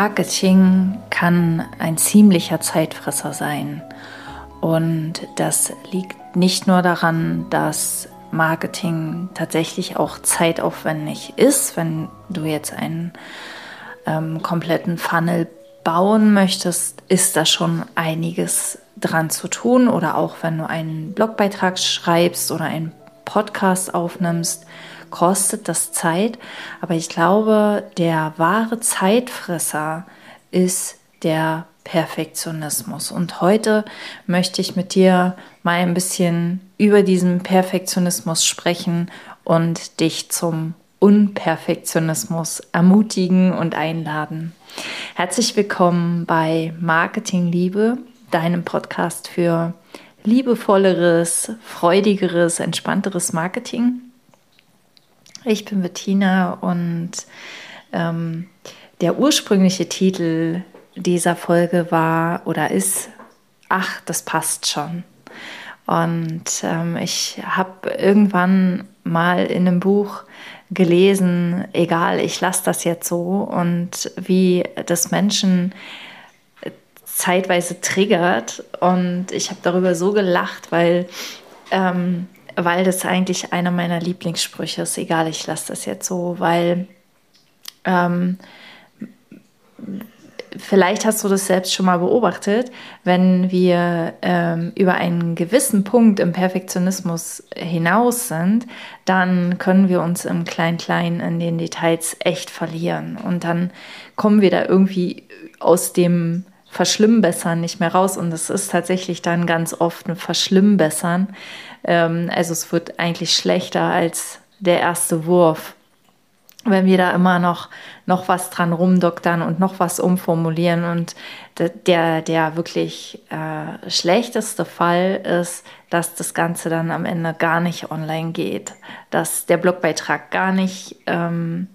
Marketing kann ein ziemlicher Zeitfresser sein. Und das liegt nicht nur daran, dass Marketing tatsächlich auch zeitaufwendig ist. Wenn du jetzt einen ähm, kompletten Funnel bauen möchtest, ist da schon einiges dran zu tun. Oder auch wenn du einen Blogbeitrag schreibst oder einen Podcast aufnimmst, kostet das Zeit. Aber ich glaube, der wahre Zeitfresser ist der Perfektionismus. Und heute möchte ich mit dir mal ein bisschen über diesen Perfektionismus sprechen und dich zum Unperfektionismus ermutigen und einladen. Herzlich willkommen bei Marketing Liebe, deinem Podcast für liebevolleres, freudigeres, entspannteres Marketing. Ich bin Bettina und ähm, der ursprüngliche Titel dieser Folge war oder ist, ach, das passt schon. Und ähm, ich habe irgendwann mal in einem Buch gelesen, egal, ich lasse das jetzt so und wie das Menschen zeitweise triggert. Und ich habe darüber so gelacht, weil, ähm, weil das eigentlich einer meiner Lieblingssprüche ist. Egal, ich lasse das jetzt so, weil ähm, vielleicht hast du das selbst schon mal beobachtet, wenn wir ähm, über einen gewissen Punkt im Perfektionismus hinaus sind, dann können wir uns im Klein-Klein in den Details echt verlieren. Und dann kommen wir da irgendwie aus dem Verschlimmbessern nicht mehr raus. Und es ist tatsächlich dann ganz oft ein Verschlimmbessern. Ähm, also es wird eigentlich schlechter als der erste Wurf wenn wir da immer noch, noch was dran rumdoktern und noch was umformulieren. Und der, der wirklich äh, schlechteste Fall ist, dass das Ganze dann am Ende gar nicht online geht, dass der Blogbeitrag gar nicht, ähm,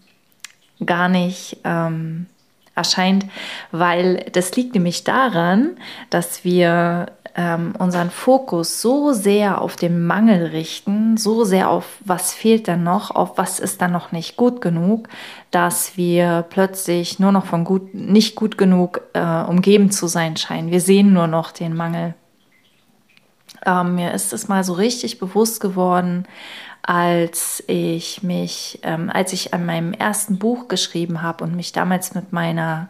gar nicht ähm, erscheint, weil das liegt nämlich daran, dass wir ähm, unseren Fokus so sehr auf den Mangel richten, so sehr auf was fehlt dann noch, auf was ist dann noch nicht gut genug, dass wir plötzlich nur noch von gut, nicht gut genug äh, umgeben zu sein scheinen. Wir sehen nur noch den Mangel. Ähm, mir ist es mal so richtig bewusst geworden, als ich mich, ähm, als ich an meinem ersten Buch geschrieben habe und mich damals mit meiner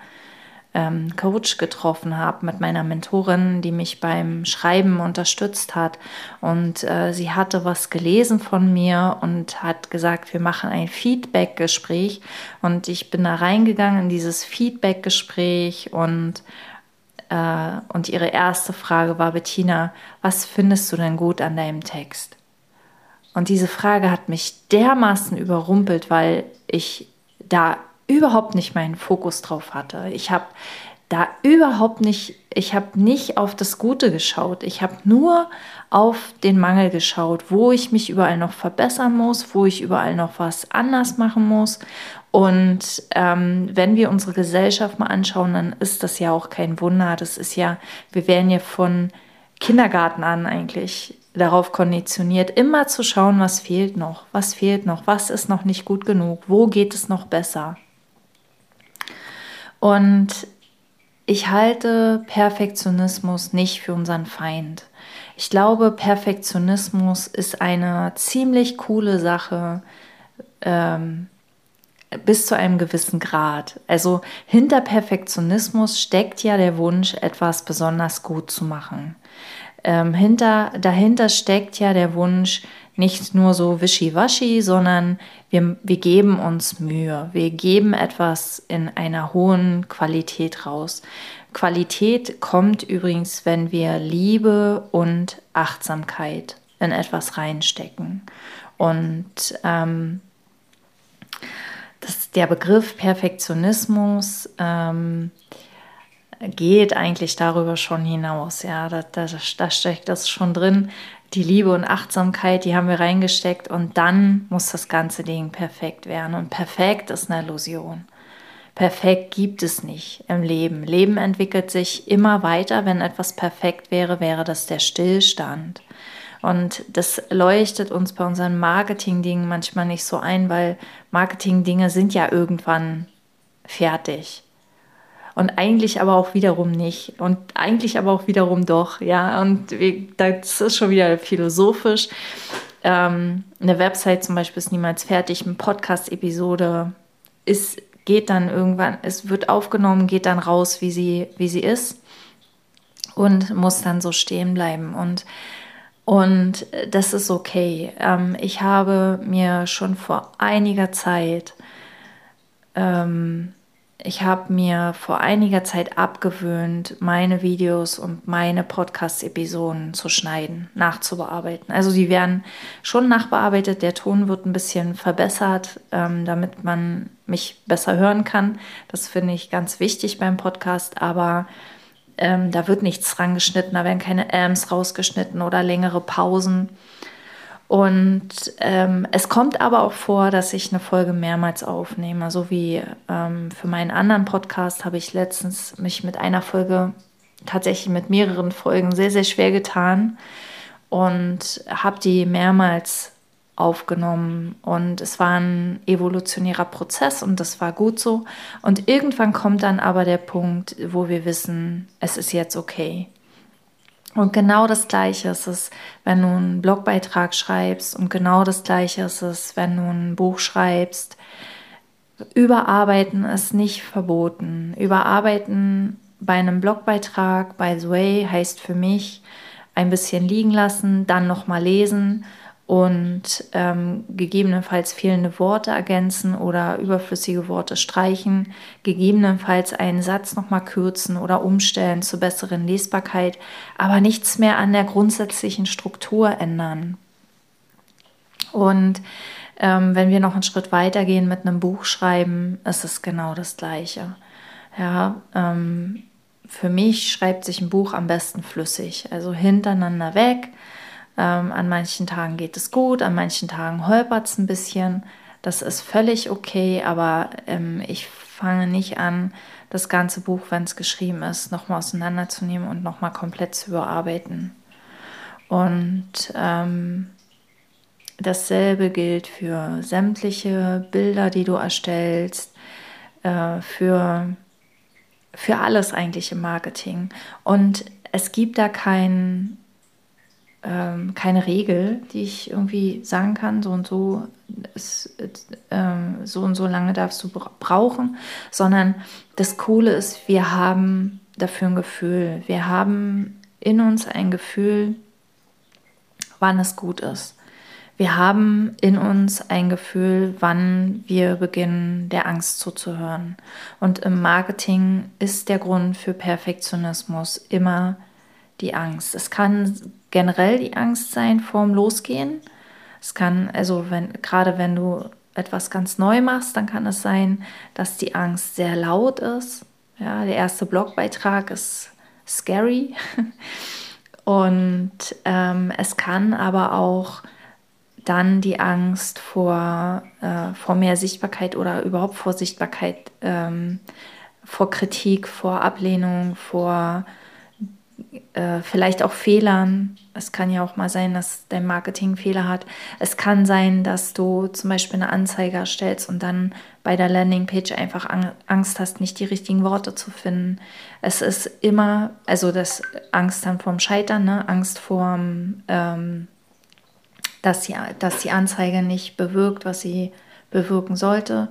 ähm, Coach getroffen habe, mit meiner Mentorin, die mich beim Schreiben unterstützt hat. Und äh, sie hatte was gelesen von mir und hat gesagt, wir machen ein Feedback-Gespräch. Und ich bin da reingegangen in dieses Feedback-Gespräch und äh, und ihre erste Frage war, Bettina, was findest du denn gut an deinem Text? Und diese Frage hat mich dermaßen überrumpelt, weil ich da überhaupt nicht meinen Fokus drauf hatte. Ich habe da überhaupt nicht, ich habe nicht auf das Gute geschaut. Ich habe nur auf den Mangel geschaut, wo ich mich überall noch verbessern muss, wo ich überall noch was anders machen muss. Und ähm, wenn wir unsere Gesellschaft mal anschauen, dann ist das ja auch kein Wunder. Das ist ja, wir werden ja von Kindergarten an eigentlich darauf konditioniert, immer zu schauen, was fehlt noch, was fehlt noch, was ist noch nicht gut genug, wo geht es noch besser. Und ich halte Perfektionismus nicht für unseren Feind. Ich glaube, Perfektionismus ist eine ziemlich coole Sache ähm, bis zu einem gewissen Grad. Also hinter Perfektionismus steckt ja der Wunsch, etwas besonders gut zu machen. Ähm, hinter, dahinter steckt ja der Wunsch, nicht nur so wischiwaschi, sondern wir, wir geben uns Mühe. Wir geben etwas in einer hohen Qualität raus. Qualität kommt übrigens, wenn wir Liebe und Achtsamkeit in etwas reinstecken. Und ähm, das, der Begriff Perfektionismus ähm, geht eigentlich darüber schon hinaus. Ja, da, da, da steckt das schon drin. Die Liebe und Achtsamkeit, die haben wir reingesteckt und dann muss das ganze Ding perfekt werden. Und perfekt ist eine Illusion. Perfekt gibt es nicht im Leben. Leben entwickelt sich immer weiter. Wenn etwas perfekt wäre, wäre das der Stillstand. Und das leuchtet uns bei unseren Marketing-Dingen manchmal nicht so ein, weil Marketing-Dinge sind ja irgendwann fertig. Und eigentlich aber auch wiederum nicht und eigentlich aber auch wiederum doch, ja. Und das ist schon wieder philosophisch. Ähm, eine Website zum Beispiel ist niemals fertig, eine Podcast-Episode ist, geht dann irgendwann, es wird aufgenommen, geht dann raus, wie sie, wie sie ist und muss dann so stehen bleiben. Und, und das ist okay. Ähm, ich habe mir schon vor einiger Zeit ähm, ich habe mir vor einiger Zeit abgewöhnt, meine Videos und meine Podcast-Episoden zu schneiden, nachzubearbeiten. Also die werden schon nachbearbeitet, der Ton wird ein bisschen verbessert, ähm, damit man mich besser hören kann. Das finde ich ganz wichtig beim Podcast, aber ähm, da wird nichts dran geschnitten, da werden keine Ams rausgeschnitten oder längere Pausen. Und ähm, es kommt aber auch vor, dass ich eine Folge mehrmals aufnehme. So wie ähm, für meinen anderen Podcast habe ich letztens mich mit einer Folge, tatsächlich mit mehreren Folgen, sehr, sehr schwer getan und habe die mehrmals aufgenommen. Und es war ein evolutionärer Prozess und das war gut so. Und irgendwann kommt dann aber der Punkt, wo wir wissen, es ist jetzt okay. Und genau das Gleiche ist es, wenn du einen Blogbeitrag schreibst und genau das Gleiche ist es, wenn du ein Buch schreibst. Überarbeiten ist nicht verboten. Überarbeiten bei einem Blogbeitrag, by the way, heißt für mich ein bisschen liegen lassen, dann nochmal lesen und ähm, gegebenenfalls fehlende Worte ergänzen oder überflüssige Worte streichen, gegebenenfalls einen Satz nochmal kürzen oder umstellen zur besseren Lesbarkeit, aber nichts mehr an der grundsätzlichen Struktur ändern. Und ähm, wenn wir noch einen Schritt weiter gehen mit einem Buch schreiben, ist es genau das Gleiche. Ja, ähm, für mich schreibt sich ein Buch am besten flüssig, also hintereinander weg ähm, an manchen Tagen geht es gut, an manchen Tagen holpert es ein bisschen. Das ist völlig okay, aber ähm, ich fange nicht an, das ganze Buch, wenn es geschrieben ist, nochmal auseinanderzunehmen und nochmal komplett zu überarbeiten. Und ähm, dasselbe gilt für sämtliche Bilder, die du erstellst, äh, für, für alles eigentlich im Marketing. Und es gibt da kein ähm, keine Regel, die ich irgendwie sagen kann, so und so, ist, äh, so und so lange darfst du brauchen, sondern das Coole ist, wir haben dafür ein Gefühl. Wir haben in uns ein Gefühl, wann es gut ist. Wir haben in uns ein Gefühl, wann wir beginnen, der Angst zuzuhören. Und im Marketing ist der Grund für Perfektionismus immer die Angst. Es kann generell die Angst sein vorm Losgehen. Es kann, also wenn, gerade wenn du etwas ganz neu machst, dann kann es sein, dass die Angst sehr laut ist. Ja, der erste Blogbeitrag ist scary. Und ähm, es kann aber auch dann die Angst vor, äh, vor mehr Sichtbarkeit oder überhaupt vor Sichtbarkeit, ähm, vor Kritik, vor Ablehnung, vor äh, vielleicht auch Fehlern. Es kann ja auch mal sein, dass dein Marketing Fehler hat. Es kann sein, dass du zum Beispiel eine Anzeige erstellst und dann bei der Landingpage einfach Angst hast, nicht die richtigen Worte zu finden. Es ist immer, also das Angst dann vorm Scheitern, ne? Angst vorm, ähm, dass, die, dass die Anzeige nicht bewirkt, was sie bewirken sollte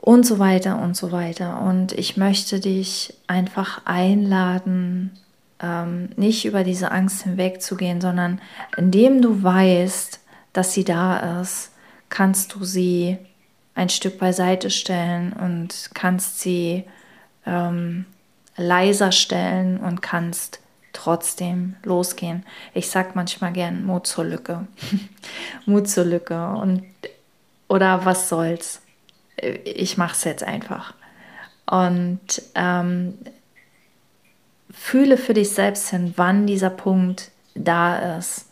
und so weiter und so weiter. Und ich möchte dich einfach einladen, ähm, nicht über diese Angst hinwegzugehen, sondern indem du weißt, dass sie da ist, kannst du sie ein Stück beiseite stellen und kannst sie ähm, leiser stellen und kannst trotzdem losgehen. Ich sage manchmal gern Mut zur Lücke. Mut zur Lücke und oder was soll's. Ich mache es jetzt einfach. Und ähm, Fühle für dich selbst hin, wann dieser Punkt da ist.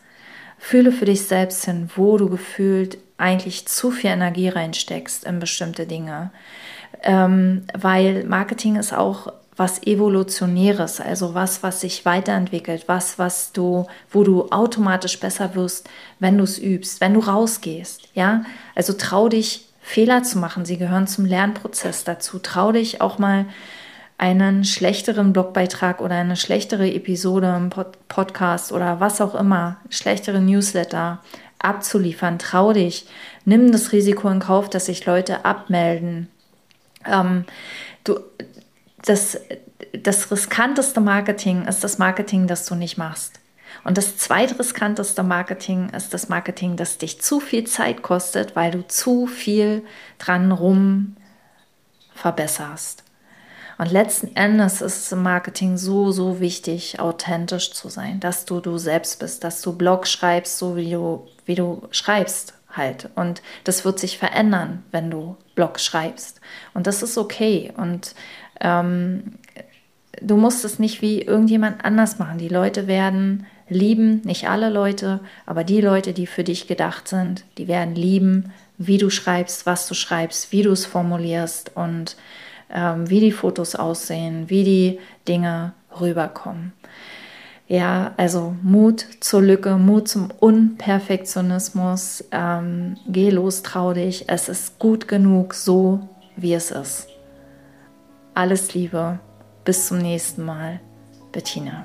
Fühle für dich selbst hin, wo du gefühlt eigentlich zu viel Energie reinsteckst in bestimmte Dinge. Ähm, weil Marketing ist auch was Evolutionäres, also was, was sich weiterentwickelt, was, was du, wo du automatisch besser wirst, wenn du es übst, wenn du rausgehst. Ja, also trau dich, Fehler zu machen. Sie gehören zum Lernprozess dazu. Trau dich auch mal einen schlechteren Blogbeitrag oder eine schlechtere Episode im Pod Podcast oder was auch immer, schlechtere Newsletter abzuliefern. Trau dich. Nimm das Risiko in Kauf, dass sich Leute abmelden. Ähm, du, das, das riskanteste Marketing ist das Marketing, das du nicht machst. Und das zweitriskanteste Marketing ist das Marketing, das dich zu viel Zeit kostet, weil du zu viel dran rum verbesserst. Und letzten Endes ist im Marketing so, so wichtig, authentisch zu sein, dass du du selbst bist, dass du Blog schreibst, so wie du, wie du schreibst halt. Und das wird sich verändern, wenn du Blog schreibst. Und das ist okay. Und ähm, du musst es nicht wie irgendjemand anders machen. Die Leute werden lieben, nicht alle Leute, aber die Leute, die für dich gedacht sind, die werden lieben, wie du schreibst, was du schreibst, wie du es formulierst und ähm, wie die Fotos aussehen, wie die Dinge rüberkommen. Ja, also Mut zur Lücke, Mut zum Unperfektionismus. Ähm, geh los, trau dich. Es ist gut genug, so wie es ist. Alles Liebe. Bis zum nächsten Mal. Bettina.